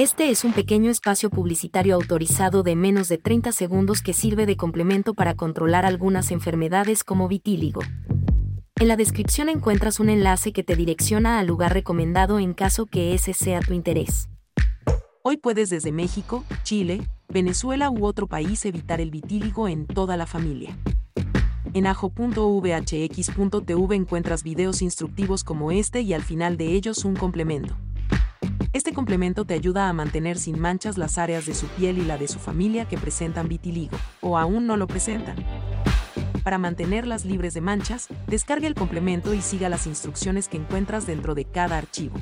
Este es un pequeño espacio publicitario autorizado de menos de 30 segundos que sirve de complemento para controlar algunas enfermedades como vitíligo. En la descripción encuentras un enlace que te direcciona al lugar recomendado en caso que ese sea tu interés. Hoy puedes desde México, Chile, Venezuela u otro país evitar el vitíligo en toda la familia. En ajo.vhx.tv encuentras videos instructivos como este y al final de ellos un complemento. Este complemento te ayuda a mantener sin manchas las áreas de su piel y la de su familia que presentan vitiligo, o aún no lo presentan. Para mantenerlas libres de manchas, descarga el complemento y siga las instrucciones que encuentras dentro de cada archivo.